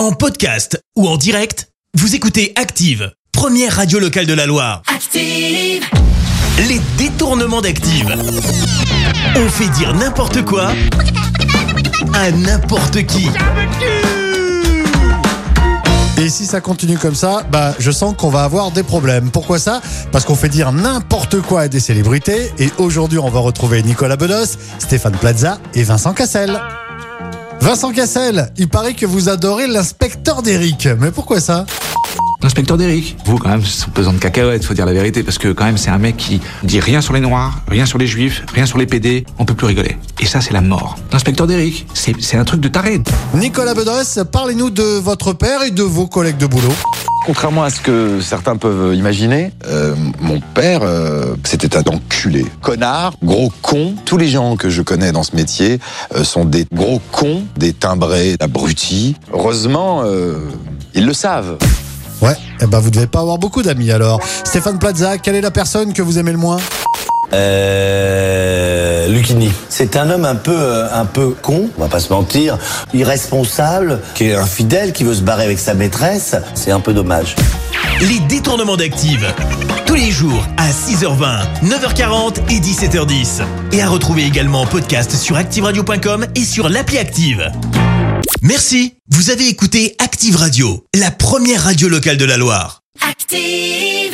En podcast ou en direct, vous écoutez Active, première radio locale de la Loire. Active. Les détournements d'Active. On fait dire n'importe quoi à n'importe qui. Et si ça continue comme ça, bah je sens qu'on va avoir des problèmes. Pourquoi ça? Parce qu'on fait dire n'importe quoi à des célébrités. Et aujourd'hui, on va retrouver Nicolas Bedos, Stéphane Plaza et Vincent Cassel. Vincent Cassel, il paraît que vous adorez l'inspecteur d'Eric. Mais pourquoi ça? L'inspecteur d'Eric. Vous, quand même, c'est pesant de cacahuètes, faut dire la vérité, parce que quand même, c'est un mec qui dit rien sur les noirs, rien sur les juifs, rien sur les PD, on peut plus rigoler. Et ça, c'est la mort. L'inspecteur d'Eric, c'est un truc de taré. Nicolas Bedos, parlez-nous de votre père et de vos collègues de boulot. Contrairement à ce que certains peuvent imaginer, euh, mon père, euh, c'était un enculé. Connard, gros con. Tous les gens que je connais dans ce métier euh, sont des gros cons, des timbrés, abrutis. Heureusement, euh, ils le savent. Ouais, eh ben vous devez pas avoir beaucoup d'amis alors. Stéphane Plaza, quelle est la personne que vous aimez le moins? Euh, Lucchini. C'est un homme un peu, euh, un peu con, on va pas se mentir, irresponsable, qui est infidèle, qui veut se barrer avec sa maîtresse. C'est un peu dommage. Les détournements d'Active. Tous les jours à 6h20, 9h40 et 17h10. Et à retrouver également en podcast sur ActiveRadio.com et sur l'appli Active. Merci. Vous avez écouté Active Radio, la première radio locale de la Loire. Active.